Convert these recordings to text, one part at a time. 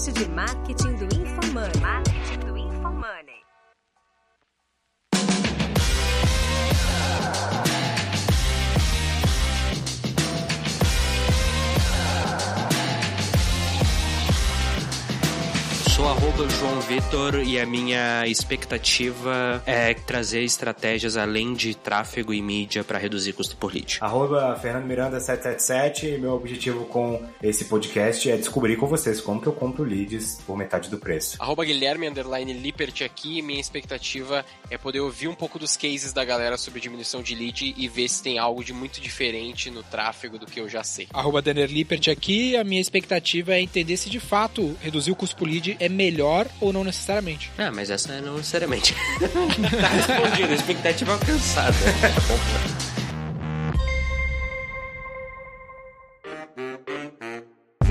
podcast de marketing do InfoMoney. Sou João Vitor e a minha expectativa é trazer estratégias além de tráfego e mídia para reduzir custo por lead. Arroba Fernando Miranda 777 e meu objetivo com esse podcast é descobrir com vocês como que eu compro leads por metade do preço. Arroba Guilherme Underline Lippert aqui minha expectativa é poder ouvir um pouco dos cases da galera sobre diminuição de lead e ver se tem algo de muito diferente no tráfego do que eu já sei. Arroba Denner Lippert aqui, a minha expectativa é entender se de fato reduzir o custo por lead é melhor ou não necessariamente. Ah, mas essa é não necessariamente. tá respondido, expectativa alcançada.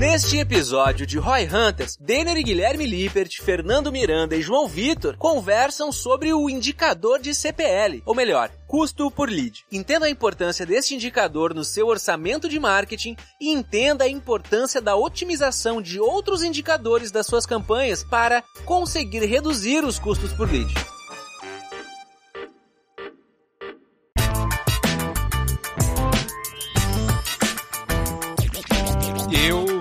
Neste episódio de Roy Hunters, Denner e Guilherme Lippert, Fernando Miranda e João Vitor conversam sobre o indicador de CPL, ou melhor, custo por lead. Entenda a importância deste indicador no seu orçamento de marketing e entenda a importância da otimização de outros indicadores das suas campanhas para conseguir reduzir os custos por lead.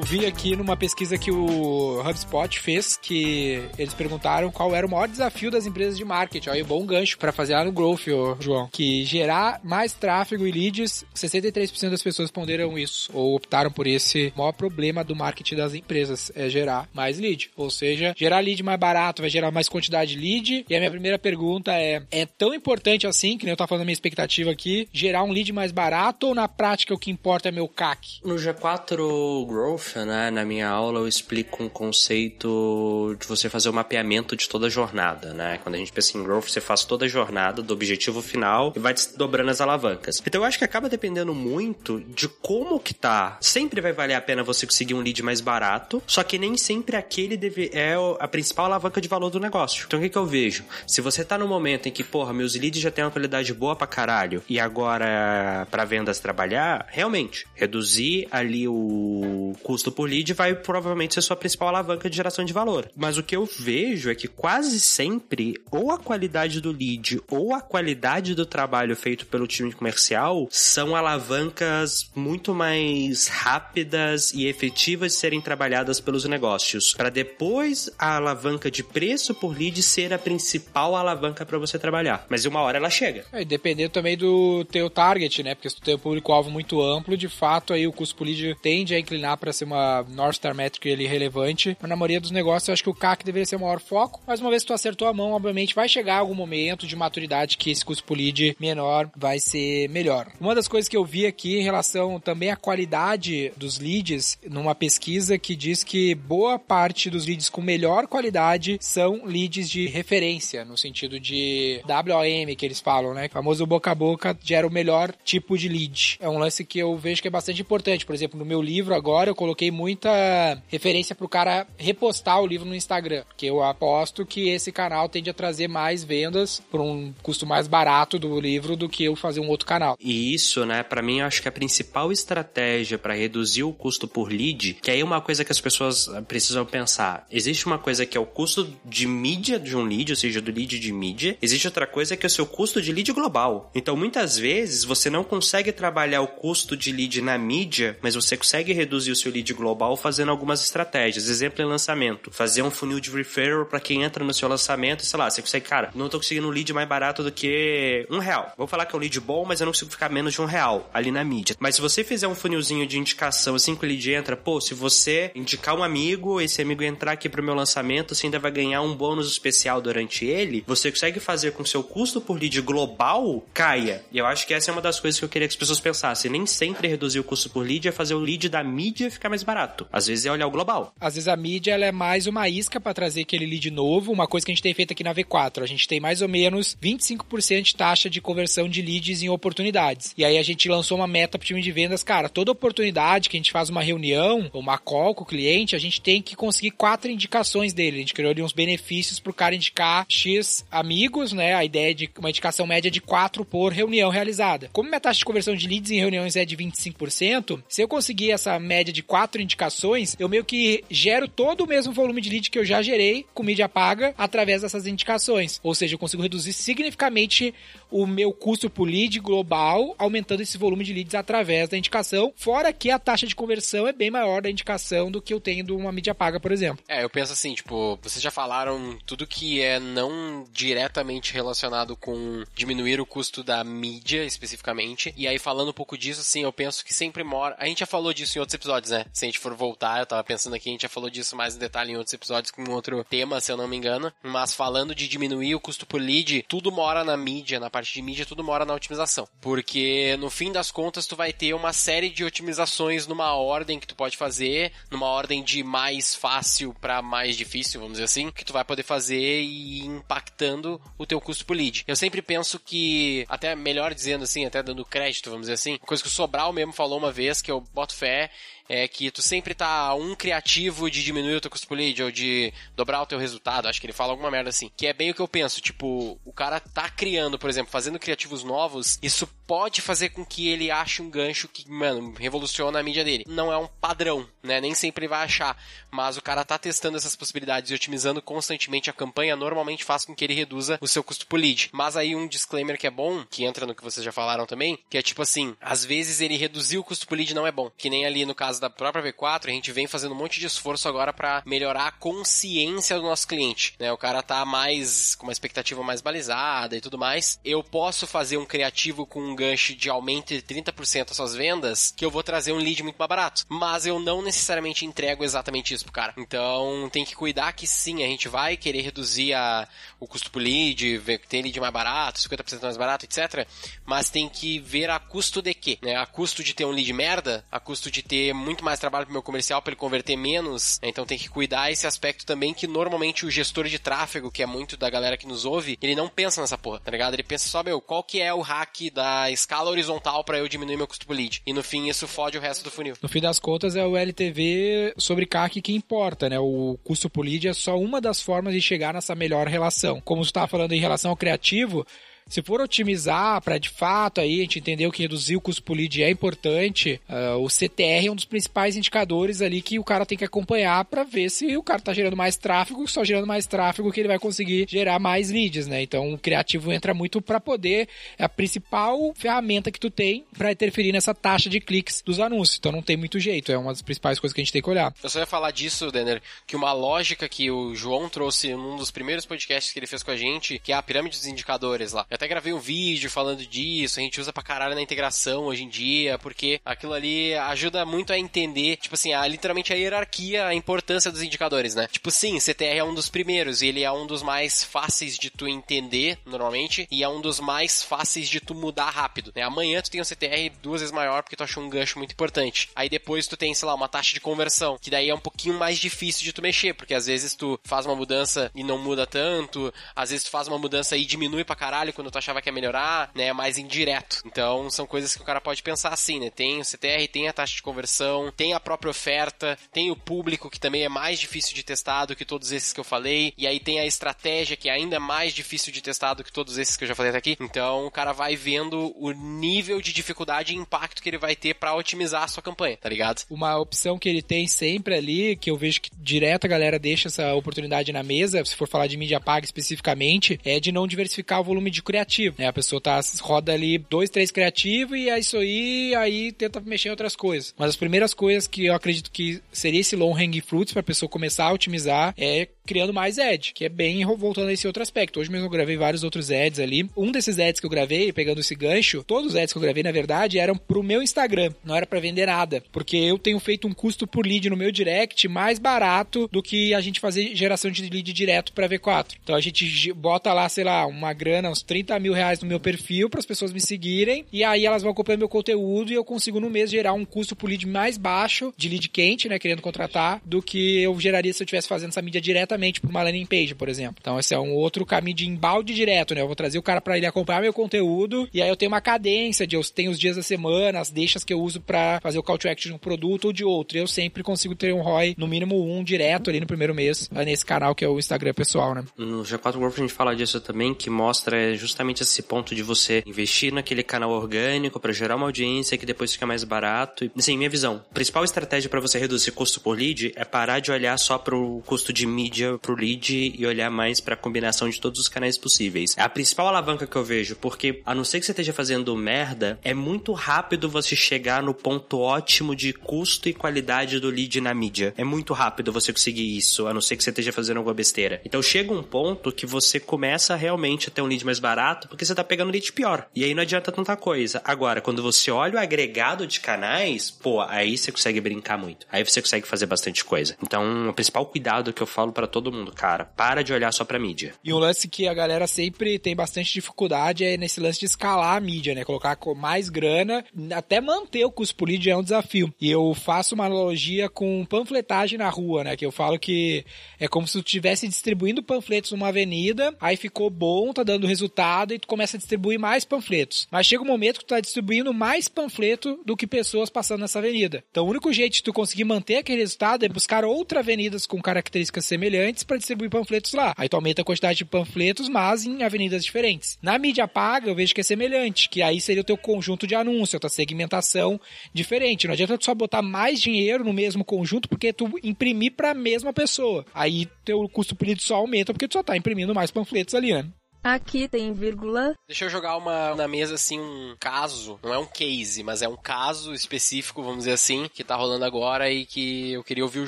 Vi aqui numa pesquisa que o HubSpot fez que eles perguntaram qual era o maior desafio das empresas de marketing. Aí, bom gancho para fazer lá no Growth, ô, João. Que gerar mais tráfego e leads, 63% das pessoas responderam isso, ou optaram por esse maior problema do marketing das empresas, é gerar mais lead. Ou seja, gerar lead mais barato vai gerar mais quantidade de lead. E a minha primeira pergunta é, é tão importante assim, que nem eu tava falando a minha expectativa aqui, gerar um lead mais barato ou na prática o que importa é meu CAC? No G4 Growth, né, na minha aula eu explico um conceito de você fazer o mapeamento de toda a jornada, né? Quando a gente pensa em Growth, você faz toda a jornada do objetivo final e vai dobrando as alavancas. Então eu acho que acaba dependendo muito de como que tá. Sempre vai valer a pena você conseguir um lead mais barato, só que nem sempre aquele deve, é a principal alavanca de valor do negócio. Então o que, que eu vejo? Se você tá no momento em que, porra, meus leads já têm uma qualidade boa pra caralho e agora para vendas trabalhar, realmente, reduzir ali o custo por lead vai provavelmente ser sua principal alavanca de geração de valor. Mas o que eu vejo é que quase sempre ou a qualidade do lead ou a qualidade do trabalho feito pelo time comercial são alavancas muito mais rápidas e efetivas de serem trabalhadas pelos negócios, para depois a alavanca de preço por lead ser a principal alavanca para você trabalhar. Mas uma hora ela chega. É, dependendo também do teu target, né? Porque se tu tem um público-alvo muito amplo, de fato aí o custo por lead tende a inclinar para ser uma North Star Metric ali relevante. Mas na maioria dos negócios eu acho que o CAC deveria ser o maior foco. Mas uma vez que tu acertou a mão, obviamente vai chegar algum momento de maturidade que esse custo por lead menor vai ser melhor. Uma das coisas que eu vi aqui em relação também à qualidade dos leads, numa pesquisa que diz que boa parte dos leads com melhor qualidade são leads de referência, no sentido de WOM que eles falam, né? O famoso boca a boca gera o melhor tipo de lead. É um lance que eu vejo que é bastante importante. Por exemplo, no meu livro agora eu coloquei muita referência pro cara repostar o livro no Instagram, porque eu aposto que esse canal tende a trazer mais vendas por um custo mais barato do livro do que eu fazer um outro canal. E isso, né, para mim acho que a principal estratégia para reduzir o custo por lead, que aí é uma coisa que as pessoas precisam pensar. Existe uma coisa que é o custo de mídia de um lead, ou seja, do lead de mídia. Existe outra coisa que é o seu custo de lead global. Então, muitas vezes você não consegue trabalhar o custo de lead na mídia, mas você consegue reduzir o seu lead global fazendo algumas estratégias. Exemplo em lançamento, fazer um funil de referral para quem entra no seu lançamento, sei lá, você consegue, cara, não tô conseguindo um lead mais barato do que um real. Vou falar que é um lead bom, mas eu não consigo ficar menos de um real ali na mídia. Mas se você fizer um funilzinho de indicação assim que o lead entra, pô, se você indicar um amigo, esse amigo entrar aqui pro meu lançamento, você ainda vai ganhar um bônus especial durante ele, você consegue fazer com seu custo por lead global caia. E eu acho que essa é uma das coisas que eu queria que as pessoas pensassem. Nem sempre reduzir o custo por lead é fazer o lead da mídia ficar mais barato. Às vezes é olhar o global. Às vezes a mídia ela é mais uma isca para trazer aquele lead novo, uma coisa que a gente tem feito aqui na V4. A gente tem mais ou menos 25% de taxa de conversão de leads em oportunidades. E aí a gente lançou uma meta pro time de vendas, cara, toda oportunidade que a gente faz uma reunião, uma call com o cliente, a gente tem que conseguir quatro indicações dele. A gente criou ali uns benefícios pro cara indicar X amigos, né? A ideia de uma indicação média de 4 por reunião realizada. Como minha taxa de conversão de leads em reuniões é de 25%, se eu conseguir essa média de 4 quatro indicações, eu meio que gero todo o mesmo volume de lead que eu já gerei com mídia paga através dessas indicações. Ou seja, eu consigo reduzir significativamente o meu custo por lead global, aumentando esse volume de leads através da indicação. Fora que a taxa de conversão é bem maior da indicação do que eu tenho de uma mídia paga, por exemplo. É, eu penso assim, tipo, vocês já falaram tudo que é não diretamente relacionado com diminuir o custo da mídia, especificamente. E aí, falando um pouco disso, assim, eu penso que sempre mora. A gente já falou disso em outros episódios, né? Se a gente for voltar, eu tava pensando aqui, a gente já falou disso mais em detalhe em outros episódios com outro tema, se eu não me engano. Mas falando de diminuir o custo por lead, tudo mora na mídia, na parte de mídia, tudo mora na otimização. Porque no fim das contas, tu vai ter uma série de otimizações numa ordem que tu pode fazer, numa ordem de mais fácil para mais difícil, vamos dizer assim, que tu vai poder fazer e impactando o teu custo por lead. Eu sempre penso que, até melhor dizendo assim, até dando crédito, vamos dizer assim, coisa que o Sobral mesmo falou uma vez, que eu boto fé, é que tu sempre tá um criativo de diminuir o teu custo por lead ou de dobrar o teu resultado. Acho que ele fala alguma merda assim. Que é bem o que eu penso. Tipo, o cara tá criando, por exemplo, fazendo criativos novos. Isso pode fazer com que ele ache um gancho que, mano, revoluciona a mídia dele. Não é um padrão, né? Nem sempre ele vai achar. Mas o cara tá testando essas possibilidades e otimizando constantemente a campanha. Normalmente faz com que ele reduza o seu custo por lead. Mas aí um disclaimer que é bom, que entra no que vocês já falaram também, que é tipo assim, às vezes ele reduzir o custo por lead não é bom. Que nem ali no caso da própria V4, a gente vem fazendo um monte de esforço agora para melhorar a consciência do nosso cliente, né? O cara tá mais com uma expectativa mais balizada e tudo mais. Eu posso fazer um criativo com um gancho de aumento de 30% as suas vendas, que eu vou trazer um lead muito mais barato. Mas eu não necessariamente entrego exatamente isso pro cara. Então tem que cuidar que sim, a gente vai querer reduzir a, o custo por lead, ver que tem lead mais barato, 50% mais barato, etc. Mas tem que ver a custo de quê? Né? A custo de ter um lead merda, a custo de ter muito mais trabalho pro meu comercial para ele converter menos. Então tem que cuidar esse aspecto também que normalmente o gestor de tráfego, que é muito da galera que nos ouve, ele não pensa nessa porra, tá ligado? Ele pensa só, meu, qual que é o hack da escala horizontal para eu diminuir meu custo por lead? E no fim isso fode o resto do funil. No fim das contas é o LTV sobre CAC que importa, né? O custo por lead é só uma das formas de chegar nessa melhor relação. Como você estava falando em relação ao criativo, se for otimizar para de fato aí a gente entendeu que reduzir o custo por lead é importante, uh, o CTR é um dos principais indicadores ali que o cara tem que acompanhar para ver se o cara tá gerando mais tráfego, só gerando mais tráfego que ele vai conseguir gerar mais leads, né? Então o criativo entra muito para poder é a principal ferramenta que tu tem para interferir nessa taxa de cliques dos anúncios. Então não tem muito jeito, é uma das principais coisas que a gente tem que olhar. Eu só ia falar disso, Denner, que uma lógica que o João trouxe num dos primeiros podcasts que ele fez com a gente, que é a pirâmide dos indicadores lá. Eu até gravei um vídeo falando disso, a gente usa pra caralho na integração hoje em dia, porque aquilo ali ajuda muito a entender, tipo assim, a, literalmente a hierarquia, a importância dos indicadores, né? Tipo, sim, CTR é um dos primeiros, e ele é um dos mais fáceis de tu entender, normalmente, e é um dos mais fáceis de tu mudar rápido, né? Amanhã tu tem um CTR duas vezes maior porque tu achou um gancho muito importante. Aí depois tu tem, sei lá, uma taxa de conversão, que daí é um pouquinho mais difícil de tu mexer, porque às vezes tu faz uma mudança e não muda tanto, às vezes tu faz uma mudança e diminui pra caralho quando tu achava que ia melhorar, né? Mais indireto. Então são coisas que o cara pode pensar assim, né? Tem o CTR, tem a taxa de conversão, tem a própria oferta, tem o público que também é mais difícil de testar do que todos esses que eu falei, e aí tem a estratégia que é ainda mais difícil de testar do que todos esses que eu já falei até aqui. Então o cara vai vendo o nível de dificuldade e impacto que ele vai ter para otimizar a sua campanha, tá ligado? Uma opção que ele tem sempre ali, que eu vejo que direto a galera deixa essa oportunidade na mesa, se for falar de mídia paga especificamente, é de não diversificar o volume de criativo. Né? A pessoa tá, roda ali dois, três criativos e é isso aí, aí tenta mexer em outras coisas. Mas as primeiras coisas que eu acredito que seria esse long hang fruits para a pessoa começar a otimizar é criando mais ads, que é bem voltando a esse outro aspecto. Hoje mesmo eu gravei vários outros ads ali. Um desses ads que eu gravei, pegando esse gancho, todos os ads que eu gravei, na verdade, eram pro meu Instagram, não era para vender nada, porque eu tenho feito um custo por lead no meu direct mais barato do que a gente fazer geração de lead direto para V4. Então a gente bota lá, sei lá, uma grana, uns 30 mil reais no meu perfil para as pessoas me seguirem, e aí elas vão acompanhando meu conteúdo e eu consigo no mês gerar um custo por lead mais baixo de lead quente, né, querendo contratar, do que eu geraria se eu estivesse fazendo essa mídia diretamente para uma landing page, por exemplo. Então esse é um outro caminho de embalde direto, né? Eu vou trazer o cara para ele acompanhar meu conteúdo e aí eu tenho uma cadência de eu tenho os dias da semana, as deixas que eu uso para fazer o call to action de um produto ou de outro. Eu sempre consigo ter um ROI no mínimo um direto ali no primeiro mês nesse canal que é o Instagram pessoal, né? No G4 Growth a gente fala disso também, que mostra justamente esse ponto de você investir naquele canal orgânico para gerar uma audiência que depois fica mais barato. E, assim, minha visão, a principal estratégia para você reduzir custo por lead é parar de olhar só pro custo de mídia pro lead e olhar mais para a combinação de todos os canais possíveis. É a principal alavanca que eu vejo, porque a não ser que você esteja fazendo merda, é muito rápido você chegar no ponto ótimo de custo e qualidade do lead na mídia. É muito rápido você conseguir isso, a não ser que você esteja fazendo alguma besteira. Então chega um ponto que você começa realmente a ter um lead mais barato, porque você tá pegando lead pior. E aí não adianta tanta coisa. Agora, quando você olha o agregado de canais, pô, aí você consegue brincar muito. Aí você consegue fazer bastante coisa. Então, o principal cuidado que eu falo para todo mundo, cara, para de olhar só pra mídia. E um lance que a galera sempre tem bastante dificuldade é nesse lance de escalar a mídia, né? Colocar mais grana, até manter o custo por é um desafio. E eu faço uma analogia com panfletagem na rua, né? Que eu falo que é como se tu estivesse distribuindo panfletos numa avenida, aí ficou bom, tá dando resultado e tu começa a distribuir mais panfletos. Mas chega um momento que tu tá distribuindo mais panfleto do que pessoas passando nessa avenida. Então o único jeito de tu conseguir manter aquele resultado é buscar outras avenidas com características semelhantes para distribuir panfletos lá. Aí tu aumenta a quantidade de panfletos, mas em avenidas diferentes. Na mídia paga, eu vejo que é semelhante, que aí seria o teu conjunto de anúncio, a tua segmentação diferente. Não adianta tu só botar mais dinheiro no mesmo conjunto porque tu imprimir para a mesma pessoa. Aí teu custo por lead só aumenta porque tu só tá imprimindo mais panfletos ali, né? Aqui tem vírgula. Deixa eu jogar uma na mesa assim um caso, não é um case, mas é um caso específico, vamos dizer assim, que tá rolando agora e que eu queria ouvir o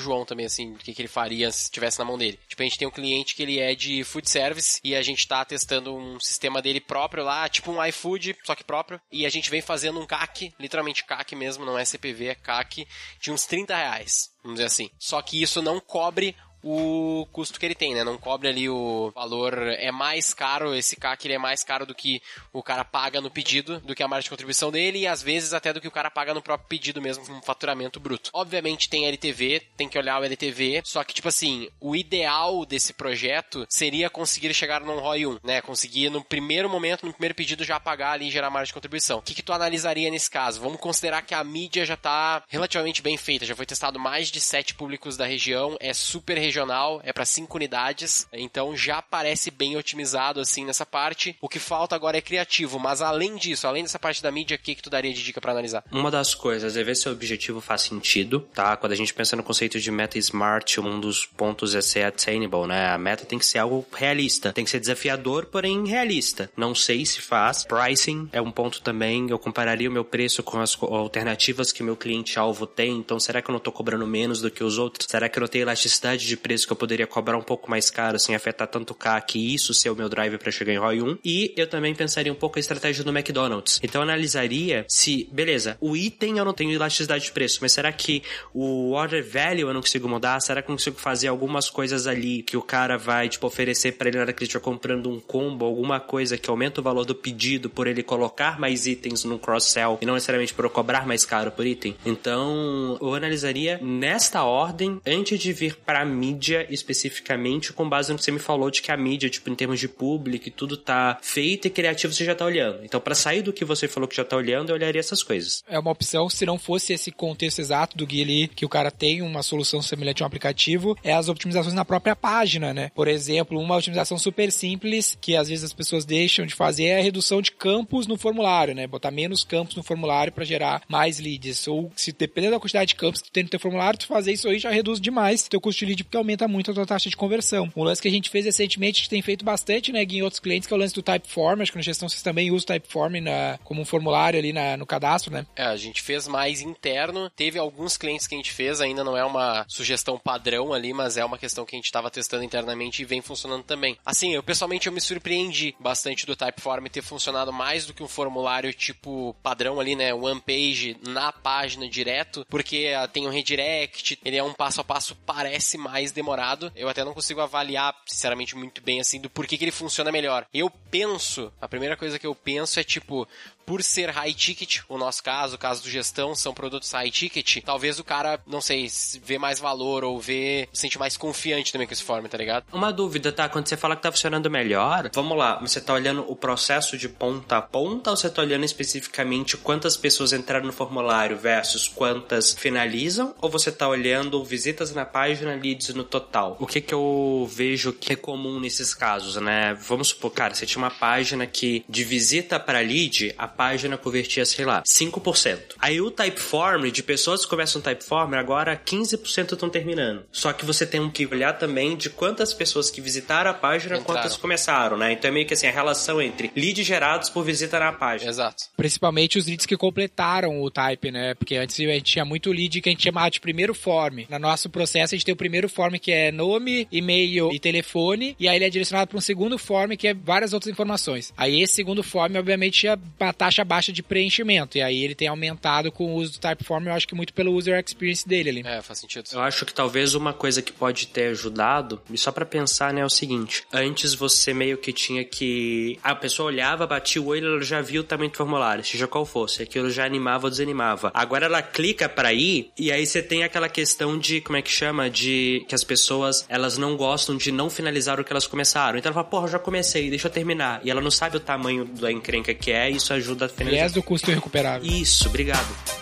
João também assim, o que, que ele faria se estivesse na mão dele. Tipo, a gente tem um cliente que ele é de food service e a gente tá testando um sistema dele próprio lá, tipo um iFood, só que próprio, e a gente vem fazendo um CAC, literalmente CAC mesmo, não é CPV, é CAC, de uns 30 reais, vamos dizer assim. Só que isso não cobre o custo que ele tem, né? Não cobre ali o valor, é mais caro, esse CAC ele é mais caro do que o cara paga no pedido, do que a margem de contribuição dele e às vezes até do que o cara paga no próprio pedido mesmo, um faturamento bruto. Obviamente tem LTV, tem que olhar o LTV, só que tipo assim, o ideal desse projeto seria conseguir chegar num ROI 1, né? Conseguir no primeiro momento, no primeiro pedido já pagar ali e gerar margem de contribuição. O que que tu analisaria nesse caso? Vamos considerar que a mídia já tá relativamente bem feita, já foi testado mais de sete públicos da região, é super regional, é para cinco unidades, então já parece bem otimizado assim nessa parte. O que falta agora é criativo, mas além disso, além dessa parte da mídia, o que, que tu daria de dica para analisar? Uma das coisas é ver se o objetivo faz sentido, tá? Quando a gente pensa no conceito de meta smart, um dos pontos é ser attainable, né? A meta tem que ser algo realista, tem que ser desafiador, porém realista. Não sei se faz. Pricing é um ponto também. Eu compararia o meu preço com as alternativas que meu cliente-alvo tem. Então, será que eu não tô cobrando menos do que os outros? Será que eu não tenho elasticidade de preço que eu poderia cobrar um pouco mais caro sem afetar tanto o CAC e isso ser o meu drive para chegar em ROI 1? E eu também pensaria um pouco a estratégia do McDonald's. Então, eu analisaria se, beleza, o item eu não tenho elasticidade de preço, mas será que o order value eu não consigo mudar? Será que eu consigo fazer algumas coisas ali que o cara vai, tipo, oferecer para ele na hora que ele estiver comprando um combo, alguma coisa que aumenta o valor do pedido por ele colocar mais itens no cross-sell e não necessariamente por eu cobrar mais caro por item? Então, eu analisaria nesta ordem antes de vir pra mídia especificamente, com base no que você me falou de que a mídia, tipo, em termos de público e tudo tá feito e criativo, você já tá olhando. Então, para sair do que você falou que já tá olhando, eu olharia essas coisas. É uma opção, se não fosse esse contexto exato do Gui ali, que o cara tem uma solução semelhante a um aplicativo, é as otimizações na própria página, né? Por exemplo, uma otimização super simples, que às vezes as pessoas deixam de fazer, é a redução de campos no formulário, né? Botar menos campos no formulário para gerar mais leads. Ou se dependendo da quantidade de campos que tu tem no teu formulário, tu fazer isso aí já reduz demais teu custo de lead, porque aumenta muito a tua taxa de conversão. Um lance que a gente fez recentemente, que tem feito bastante, né, em outros clientes, que é o lance do Typeform. Acho que na gestão vocês também usam o Typeform na, como um formulário ali na, no cadastro, né? É, a gente fez mais interno. Teve alguns clientes que a gente fez, ainda não é uma sugestão padrão ali, mas é uma questão que a gente estava testando internamente e vem funcionando também. Assim, eu pessoalmente eu me surpreendi bastante do Typeform ter funcionado mais do que um formulário tipo padrão ali, né, one page na página direto, porque uh, tem um redirect, ele é um passo a passo parece mais demorado. Eu até não consigo avaliar, sinceramente, muito bem assim do porquê que ele funciona melhor. Eu penso, a primeira coisa que eu penso é tipo, por ser high ticket, o nosso caso, o caso do gestão, são produtos high ticket, talvez o cara, não sei, vê mais valor ou vê, se sente mais confiante também com esse form, tá ligado? Uma dúvida, tá? Quando você fala que tá funcionando melhor, vamos lá, você tá olhando o processo de ponta a ponta ou você tá olhando especificamente quantas pessoas entraram no formulário versus quantas finalizam? Ou você tá olhando visitas na página, leads no total? O que que eu vejo que é comum nesses casos, né? Vamos supor, cara, você tinha uma página que de visita para lead, a página convertia, sei lá, 5%. Aí o Typeform, de pessoas que começam no Typeform, agora 15% estão terminando. Só que você tem que olhar também de quantas pessoas que visitaram a página, Entraram. quantas começaram, né? Então é meio que assim, a relação entre leads gerados por visita na página. Exato. Principalmente os leads que completaram o type, né? Porque antes a gente tinha muito lead que a gente chamava de primeiro form. No nosso processo, a gente tem o primeiro form que é nome, e-mail e telefone, e aí ele é direcionado para um segundo form que é várias outras informações. Aí esse segundo form, obviamente, tinha uma taxa baixa de preenchimento, e aí ele tem aumentado com o uso do Typeform, eu acho que muito pelo user experience dele ali. É, faz sentido. Eu acho que talvez uma coisa que pode ter ajudado, e só pra pensar, né, é o seguinte: antes você meio que tinha que. A pessoa olhava, batia o olho, ela já via o tamanho do formulário, seja qual fosse. Aquilo já animava ou desanimava. Agora ela clica pra ir, e aí você tem aquela questão de, como é que chama? De que as pessoas, elas não gostam de não finalizar o que elas começaram. Então ela fala, porra, eu já comecei, deixa eu terminar. E ela não sabe o tamanho da encrenca que é, e isso ajuda a finalizar. Viés do custo irrecuperável. Isso, obrigado.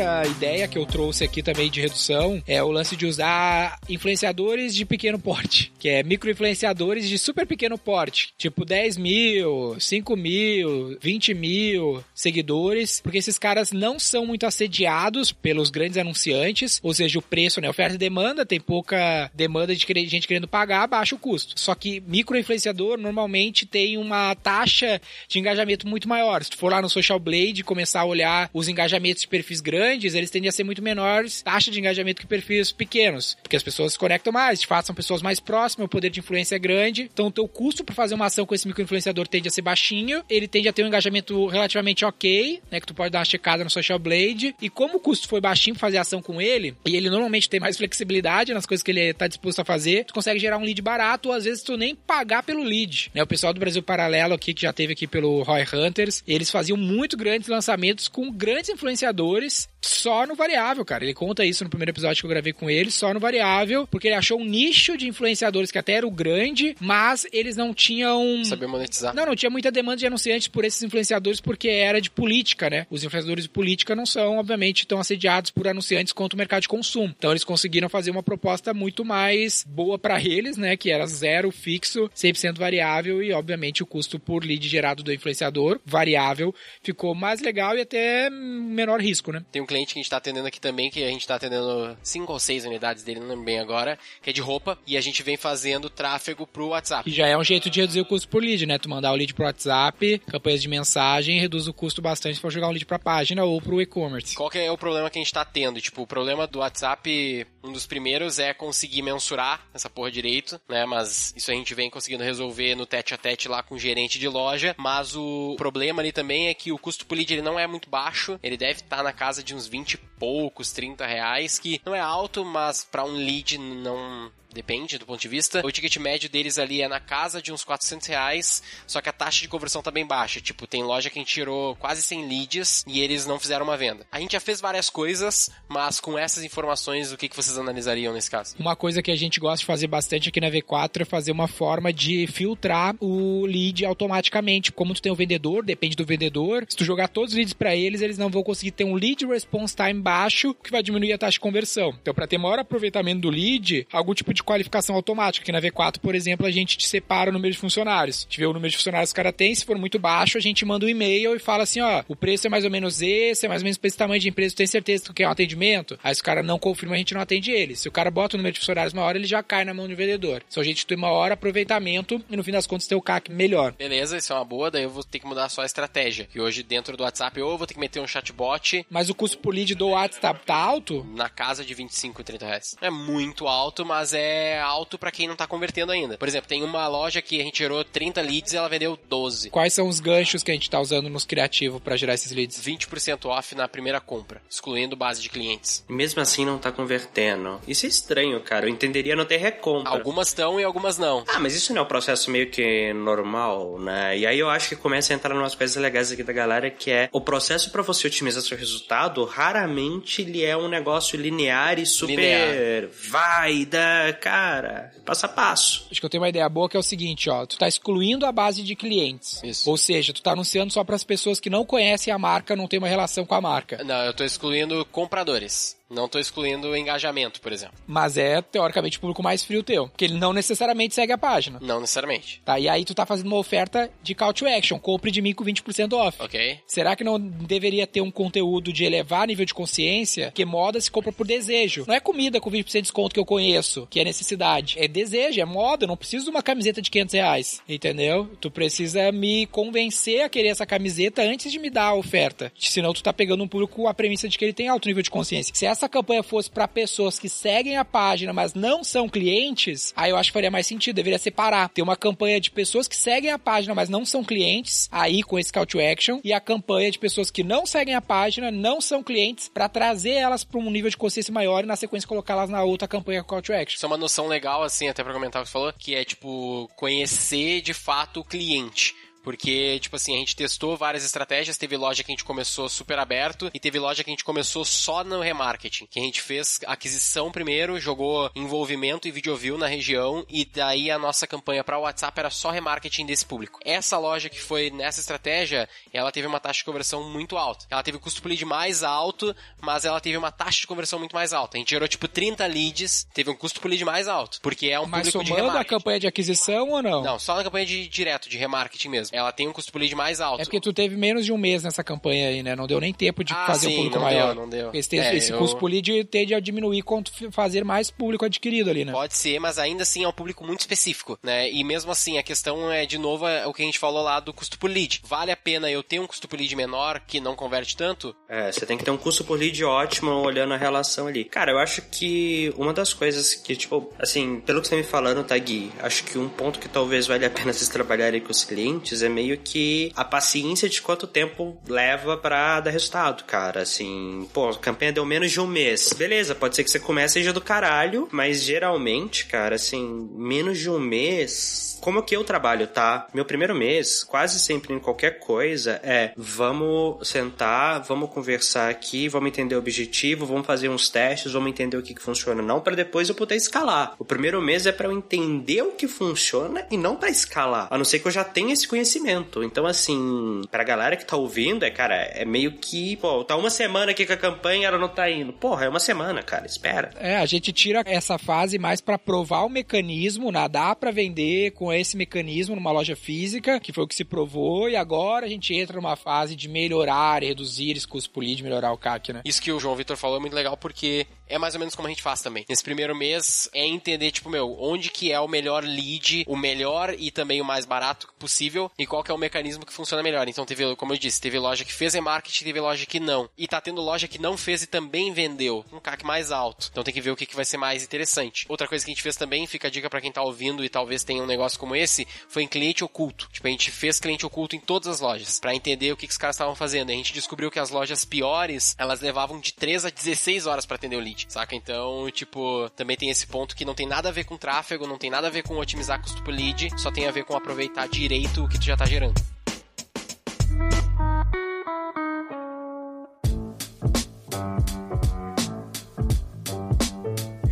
Outra ideia que eu trouxe aqui também de redução é o lance de usar influenciadores de pequeno porte, que é micro-influenciadores de super pequeno porte, tipo 10 mil, 5 mil, 20 mil seguidores, porque esses caras não são muito assediados pelos grandes anunciantes, ou seja, o preço, né? Oferta e demanda, tem pouca demanda de gente querendo pagar, baixa o custo. Só que micro-influenciador normalmente tem uma taxa de engajamento muito maior. Se tu for lá no Social Blade e começar a olhar os engajamentos de perfis grandes, eles tendem a ser muito menores, taxa de engajamento que perfis pequenos, porque as pessoas se conectam mais, de fato são pessoas mais próximas, o poder de influência é grande, então o teu custo para fazer uma ação com esse microinfluenciador tende a ser baixinho, ele tende a ter um engajamento relativamente ok, né, que tu pode dar uma checada no Social Blade, e como o custo foi baixinho pra fazer ação com ele, e ele normalmente tem mais flexibilidade nas coisas que ele tá disposto a fazer, tu consegue gerar um lead barato, ou às vezes tu nem pagar pelo lead, né, o pessoal do Brasil Paralelo aqui, que já teve aqui pelo Roy Hunters, eles faziam muito grandes lançamentos com grandes influenciadores só no variável, cara. Ele conta isso no primeiro episódio que eu gravei com ele, só no variável, porque ele achou um nicho de influenciadores que até era o grande, mas eles não tinham. Saber monetizar. Não, não tinha muita demanda de anunciantes por esses influenciadores porque era de política, né? Os influenciadores de política não são, obviamente, tão assediados por anunciantes quanto o mercado de consumo. Então eles conseguiram fazer uma proposta muito mais boa pra eles, né? Que era zero fixo, 100% variável e, obviamente, o custo por lead gerado do influenciador variável ficou mais legal e até menor risco, né? Tem um cliente que a gente tá atendendo aqui também, que a gente tá atendendo cinco ou seis unidades dele, não lembro bem agora, que é de roupa, e a gente vem fazendo tráfego pro WhatsApp. E já é um jeito de reduzir o custo por lead, né? Tu mandar o lead pro WhatsApp, campanhas de mensagem, reduz o custo bastante for jogar um lead pra página ou pro e-commerce. Qual que é o problema que a gente tá tendo? Tipo, o problema do WhatsApp, um dos primeiros é conseguir mensurar essa porra direito, né? Mas isso a gente vem conseguindo resolver no tete a tete lá com o gerente de loja. Mas o problema ali também é que o custo por lead ele não é muito baixo. Ele deve estar na casa de uns 20 e poucos, 30 reais, que não é alto, mas para um lead não, Depende do ponto de vista. O ticket médio deles ali é na casa de uns 400 reais, só que a taxa de conversão tá bem baixa. Tipo, tem loja que a gente tirou quase 100 leads e eles não fizeram uma venda. A gente já fez várias coisas, mas com essas informações, o que, que vocês analisariam nesse caso? Uma coisa que a gente gosta de fazer bastante aqui na V4 é fazer uma forma de filtrar o lead automaticamente. Como tu tem o vendedor, depende do vendedor. Se tu jogar todos os leads para eles, eles não vão conseguir ter um lead response time baixo, que vai diminuir a taxa de conversão. Então, para ter maior aproveitamento do lead, algum tipo de qualificação automática. Aqui na V4, por exemplo, a gente te separa o número de funcionários. A gente vê o número de funcionários que o cara tem, se for muito baixo, a gente manda um e-mail e fala assim, ó, o preço é mais ou menos esse, é mais ou menos pra esse tamanho de empresa, tu tem certeza que tu quer um atendimento? Aí se o cara não confirma, a gente não atende ele. Se o cara bota o número de funcionários maior, ele já cai na mão do vendedor. Então a gente tem maior aproveitamento e no fim das contas ter o CAC melhor. Beleza, isso é uma boa, daí eu vou ter que mudar só a estratégia. Que hoje dentro do WhatsApp ou eu vou ter que meter um chatbot. Mas o custo por lead do WhatsApp tá, tá alto? Na casa de 25, 30 reais. É muito alto, mas é alto pra quem não tá convertendo ainda. Por exemplo, tem uma loja que a gente gerou 30 leads e ela vendeu 12. Quais são os ganchos que a gente tá usando nos criativos pra gerar esses leads? 20% off na primeira compra, excluindo base de clientes. Mesmo assim não tá convertendo. Isso é estranho, cara. Eu entenderia não ter recompra. Algumas estão e algumas não. Ah, mas isso não é um processo meio que normal, né? E aí eu acho que começa a entrar umas coisas legais aqui da galera, que é o processo para você otimizar seu resultado, raramente ele é um negócio linear e super Linear. vai da cara, passo a passo. Acho que eu tenho uma ideia boa que é o seguinte, ó. Tu tá excluindo a base de clientes. Isso. Ou seja, tu tá anunciando só pras pessoas que não conhecem a marca, não tem uma relação com a marca. Não, eu tô excluindo compradores. Não tô excluindo o engajamento, por exemplo. Mas é, teoricamente, o público mais frio teu. Porque ele não necessariamente segue a página. Não necessariamente. Tá? E aí tu tá fazendo uma oferta de call to action. Compre de mim com 20% off. Ok? Será que não deveria ter um conteúdo de elevar nível de consciência? Que moda se compra por desejo. Não é comida com 20% de desconto que eu conheço, que é necessidade. É desejo, é moda. Eu não preciso de uma camiseta de 500 reais. Entendeu? Tu precisa me convencer a querer essa camiseta antes de me dar a oferta. Senão tu tá pegando um público com a premissa de que ele tem alto nível de consciência. Se essa campanha fosse pra pessoas que seguem a página, mas não são clientes, aí eu acho que faria mais sentido. Deveria separar. Ter uma campanha de pessoas que seguem a página, mas não são clientes, aí com esse call to action, e a campanha de pessoas que não seguem a página, não são clientes, pra trazer elas pra um nível de consciência maior e na sequência colocá-las na outra campanha call to action. Isso é uma noção legal, assim, até pra comentar o que você falou, que é, tipo, conhecer de fato o cliente. Porque, tipo assim, a gente testou várias estratégias. Teve loja que a gente começou super aberto e teve loja que a gente começou só no remarketing. Que a gente fez aquisição primeiro, jogou envolvimento e video view na região e daí a nossa campanha para o WhatsApp era só remarketing desse público. Essa loja que foi nessa estratégia, ela teve uma taxa de conversão muito alta. Ela teve custo por lead mais alto, mas ela teve uma taxa de conversão muito mais alta. A gente gerou tipo 30 leads, teve um custo por lead mais alto, porque é um Mas público de somando a remarketing. campanha de aquisição ou não? Não, só na campanha de direto, de remarketing mesmo. Ela tem um custo por lead mais alto. É porque tu teve menos de um mês nessa campanha aí, né? Não deu nem tempo de Ah, fazer sim, um público não maior. deu, não deu. Esse, É, esse eu- custo por lead tende a diminuir quanto fazer mais público adquirido ali, né? Pode ser, mas ainda assim é um público muito específico, né? E mesmo assim, a questão é, de novo, é o que a gente falou lá do custo por lead. Vale a pena eu ter um custo por lead menor que não converte tanto? É, você tem que ter um custo por lead ótimo olhando a relação ali. Cara, eu acho que uma das coisas que, tipo, assim, pelo que você tá me falando, tá, Gui? Acho que um ponto que talvez valha a pena vocês trabalharem com os clientes é meio que a paciência de quanto tempo leva pra dar resultado, cara. Assim, pô, a campanha deu menos de um mês. Beleza, pode ser que você comece seja do caralho, mas geralmente, cara, assim, menos de um mês. Como que eu trabalho, tá? Meu primeiro mês, quase sempre em qualquer coisa, é vamos sentar, vamos conversar aqui, vamos entender o objetivo, vamos fazer uns testes, vamos entender o que, que funciona, não para depois eu poder escalar. O primeiro mês é para eu entender o que funciona e não para escalar, a não ser que eu já tenha esse conhecimento. Então, assim, pra galera que tá ouvindo, é, cara, é meio que, pô, tá uma semana aqui com a campanha, ela não tá indo. Porra, é uma semana, cara, espera. É, a gente tira essa fase mais pra provar o mecanismo, nadar pra vender com esse mecanismo numa loja física, que foi o que se provou, e agora a gente entra numa fase de melhorar, reduzir esse custo por lead, melhorar o CAC, né? Isso que o João Vitor falou é muito legal porque é mais ou menos como a gente faz também. Nesse primeiro mês é entender, tipo, meu, onde que é o melhor lead, o melhor e também o mais barato possível e qual que é o mecanismo que funciona melhor. Então teve, como eu disse, teve loja que fez e-marketing, teve loja que não. E tá tendo loja que não fez e também vendeu, um CAC mais alto. Então tem que ver o que, que vai ser mais interessante. Outra coisa que a gente fez também, fica a dica pra quem tá ouvindo e talvez tenha um negócio como esse, foi em cliente oculto. Tipo, a gente fez cliente oculto em todas as lojas pra entender o que, que os caras estavam fazendo. A gente descobriu que as lojas piores, elas levavam de 3 a 16 horas pra atender o lead, saca? Então, tipo, também tem esse ponto que não tem nada a ver com tráfego, não tem nada a ver com otimizar custo por lead, só tem a ver com aproveitar direito o que tu já tá gerando.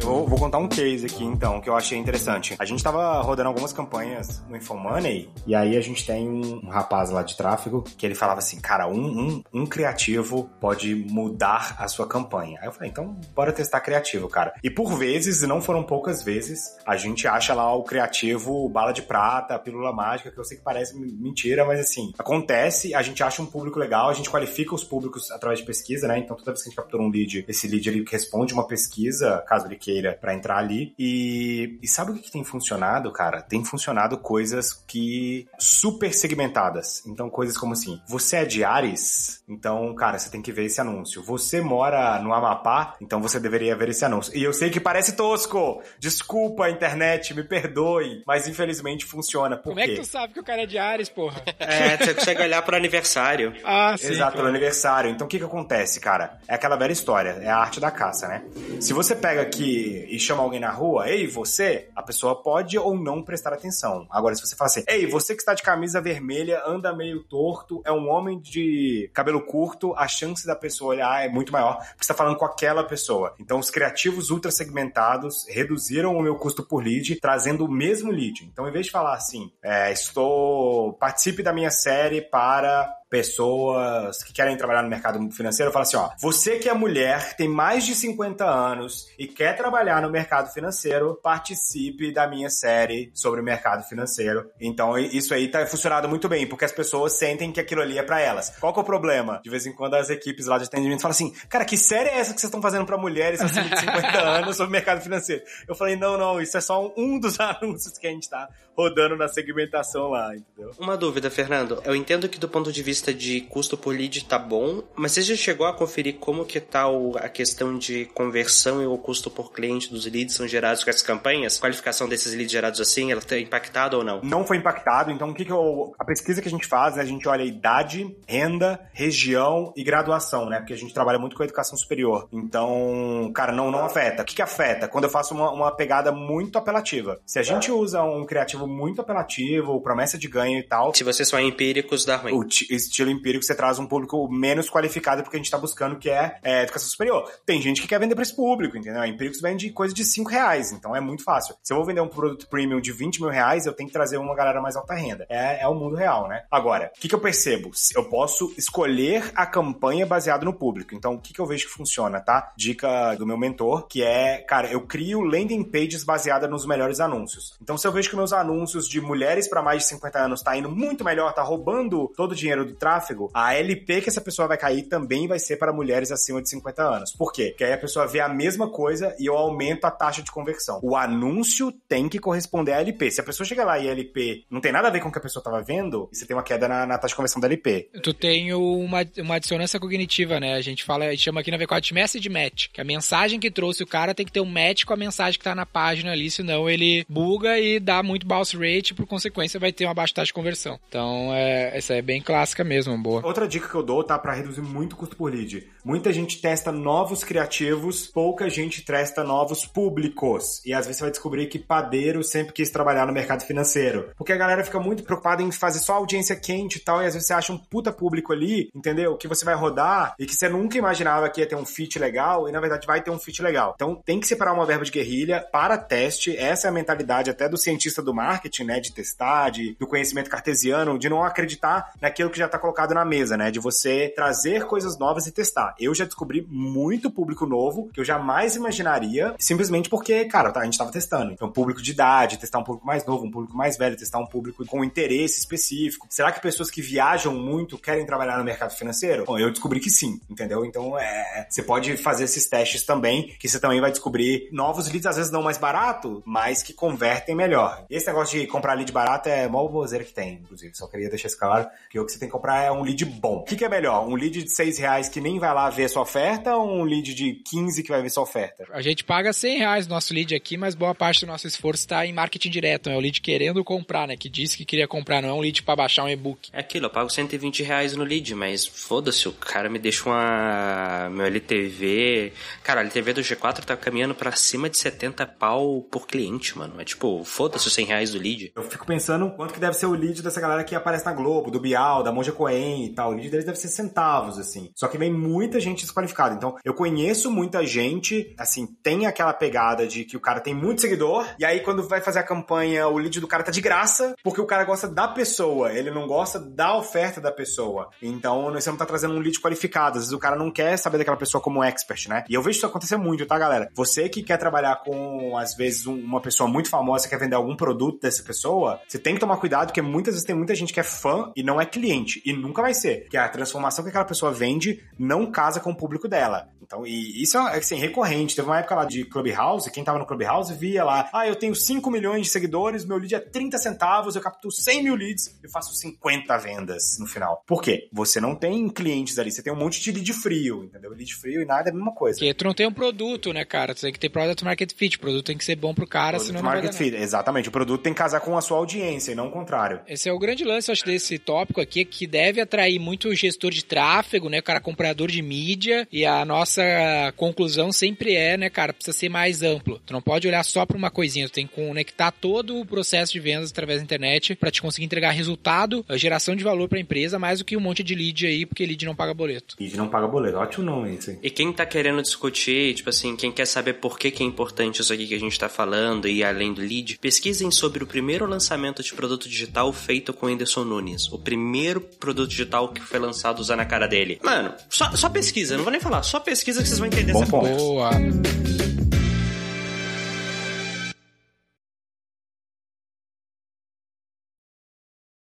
Eu vou contar um case aqui, então, que eu achei interessante. A gente tava rodando algumas campanhas no Infomoney, e aí a gente tem um, um rapaz lá de tráfego que ele falava assim, cara, um, um, um criativo pode mudar a sua campanha. Aí eu falei, então bora testar criativo, cara. E por vezes, e não foram poucas vezes, a gente acha lá o criativo bala de prata, pílula mágica, que eu sei que parece mentira, mas assim, acontece, a gente acha um público legal, a gente qualifica os públicos através de pesquisa, né? Então toda vez que a gente captura um lead, esse lead ele responde uma pesquisa, caso ele queira, para entrar ali. E, e sabe o que, que tem funcionado, cara? Tem funcionado coisas que super segmentadas. Então, coisas como assim: você é de Ares, então, cara, você tem que ver esse anúncio. Você mora no Amapá, então você deveria ver esse anúncio. E eu sei que parece tosco. Desculpa, internet, me perdoe. Mas infelizmente funciona. Por Como é quê? que tu sabe que o cara é de Ares, porra? É, você consegue olhar pro aniversário. Ah, sim. Exato, no aniversário. Então o que que acontece, cara? É aquela velha história, é a arte da caça, né? Se você pega aqui e chama alguém na rua, ei, você, a pessoa pode ou não prestar atenção. Agora, se você fala assim, ei, você que está de camisa vermelha, anda meio torto, é um homem de cabelo curto, a chance da pessoa olhar é muito maior, porque você tá falando com aquela pessoa. Então, os criativos ultra segmentados reduziram o meu custo por lead, trazendo o mesmo lead. Então, em vez de falar assim, é, estou. participe da minha série para pessoas que querem trabalhar no mercado financeiro, eu falo assim, ó, você que é mulher, tem mais de 50 anos e quer trabalhar no mercado financeiro, participe da minha série sobre o mercado financeiro. Então, isso aí tá funcionando muito bem, porque as pessoas sentem que aquilo ali é pra elas. Qual que é o problema? De vez em quando as equipes lá de atendimento falam assim, cara, que série é essa que vocês estão fazendo pra mulheres acima de 50 anos sobre o mercado financeiro? Eu falei, não, não, isso é só um dos anúncios que a gente tá rodando na segmentação lá, entendeu? Uma dúvida, Fernando. Eu entendo que do ponto de vista de custo por lead tá bom, mas você já chegou a conferir como que tá a questão de conversão e o custo por cliente dos leads são gerados com essas campanhas? Qualificação desses leads gerados assim, ela tá impactada ou não? não foi impactado. Então, o que, que eu. A pesquisa que a gente faz, né, a gente olha idade, renda, região e graduação, né? Porque a gente trabalha muito com a educação superior. Então, cara, não, não afeta. O que, que afeta? Quando eu faço uma, uma pegada muito apelativa. Se a gente usa um criativo muito apelativo, promessa de ganho e tal. Se vocês são empíricos, dá ruim. O estilo empírico você traz um público menos qualificado porque a gente tá buscando que é, é, educação superior. Tem gente que quer vender pra esse público, entendeu? Empíricos vende coisa de 5 reais, então é muito fácil. Se eu vou vender um produto premium de 20 mil reais, eu tenho que trazer uma galera mais alta renda. É, é o mundo real, né? Agora, o que, que eu percebo? Eu posso escolher a campanha baseado no público. Então, o que, que eu vejo que funciona, tá? Dica do meu mentor, que é, cara, eu crio landing pages baseada nos melhores anúncios. Então, se eu vejo que meus anúncios de mulheres para mais de 50 anos tá indo muito melhor, tá roubando todo o dinheiro tráfego, a LP que essa pessoa vai cair também vai ser para mulheres acima de 50 anos. Por quê? Porque aí a pessoa vê a mesma coisa e eu aumento a taxa de conversão. O anúncio tem que corresponder à LP. Se a pessoa chega lá e a LP não tem nada a ver com o que a pessoa tava vendo, você tem uma queda na, na taxa de conversão da LP. Tu tem uma, uma dissonância cognitiva, né? A gente fala, a gente chama aqui na V4 de message match, que a mensagem que trouxe o cara tem que ter um match com a mensagem que tá na página ali, senão ele buga e dá muito bounce rate, por consequência vai ter uma baixa taxa de conversão. Então, é, essa é bem clássica mesmo, boa. Outra dica que eu dou, tá? Pra reduzir muito o custo por lead. Muita gente testa novos criativos, pouca gente testa novos públicos. E às vezes você vai descobrir que padeiro sempre quis trabalhar no mercado financeiro. Porque a galera fica muito preocupada em fazer só audiência quente e tal, e às vezes você acha um puta público ali, entendeu? Que você vai rodar e que você nunca imaginava que ia ter um fit legal, e na verdade vai ter um fit legal. Então tem que separar uma verba de guerrilha para teste. Essa é a mentalidade até do cientista do marketing, né? De testar, de, do conhecimento cartesiano, de não acreditar naquilo que já tá colocado na mesa, né? De você trazer coisas novas e testar. Eu já descobri muito público novo que eu jamais imaginaria, simplesmente porque, cara, tá, a gente tava testando. Então, público de idade, testar um público mais novo, um público mais velho, testar um público com interesse específico. Será que pessoas que viajam muito querem trabalhar no mercado financeiro? Bom, eu descobri que sim, entendeu? Então, é, você pode fazer esses testes também, que você também vai descobrir novos leads, às vezes não mais barato, mas que convertem melhor. Esse negócio de comprar lead barato é maior bozeira que tem, inclusive. Só queria deixar isso claro, que o que você tem que comprar é um lead bom. O que, que é melhor? Um lead de 6 reais que nem vai lá ver sua oferta ou um lead de 15 que vai ver sua oferta? A gente paga 100 reais no nosso lead aqui, mas boa parte do nosso esforço está em marketing direto. É o lead querendo comprar, né? Que disse que queria comprar, não é um lead para baixar um e-book. É aquilo, eu pago 120 reais no lead, mas foda-se, o cara me deixa uma. Meu LTV. Cara, a LTV do G4 tá caminhando pra cima de 70 pau por cliente, mano. É tipo, foda-se os 100 reais do lead. Eu fico pensando quanto que deve ser o lead dessa galera que aparece na Globo, do Bial, da Monja Coen e tal. O lead deles deve ser centavos, assim. Só que vem muita gente desqualificada. Então, eu conheço muita gente, assim, tem aquela pegada de que o cara tem muito seguidor, e aí quando vai fazer a campanha, o lead do cara tá de graça, porque o cara gosta da pessoa, ele não gosta da oferta da pessoa. Então, você não tá trazendo um lead qualificado. Às vezes o cara não quer saber daquela pessoa como expert, né? E eu vejo isso acontecer muito, tá, galera? Você que quer trabalhar com, às vezes, um- uma pessoa muito famosa, quer vender algum produto dessa pessoa, você tem que tomar cuidado, porque muitas vezes tem muita gente que é fã e não é cliente, e nunca vai ser. Que a transformação que aquela pessoa vende não casa com o público dela. Então, e isso é assim, recorrente. Teve uma época lá de Clubhouse, quem tava no Clubhouse via lá, ah, eu tenho 5 milhões de seguidores, meu lead é 30 centavos, eu capto 100 mil leads e faço 50 vendas no final. Por quê? Você não tem clientes ali, você tem um monte de lead frio, entendeu? Lead frio e nada é a mesma coisa. Porque tu não tem um produto, né, cara? Tu tem que ter product market fit. O produto tem que ser bom pro cara, senão não vai Market dar nada. fit, exatamente. O produto tem que casar com a sua audiência e não o contrário. Esse é o grande lance, eu acho, desse tópico aqui, que deve atrair muito gestor de tráfego, né, cara, comprador de mídia, e a nossa conclusão sempre é, né, cara, precisa ser mais amplo. Tu não pode olhar só pra uma coisinha, tu tem que conectar todo o processo de vendas através da internet pra te conseguir entregar resultado, a geração de valor pra empresa, mais do que um monte de lead aí, porque lead não paga boleto. Lead não paga boleto. Ótimo nome isso aí. E quem tá querendo discutir, tipo assim, quem quer saber por que, que é importante isso aqui que a gente tá falando e além do lead, pesquisem sobre o primeiro lançamento de produto digital feito com o Whindersson Nunes. O primeiro produto digital que foi lançado usando a cara dele. Mano, só, só pesquisa, não vou nem falar, só pesquisa que vocês vão entender Bom essa ponto. Boa.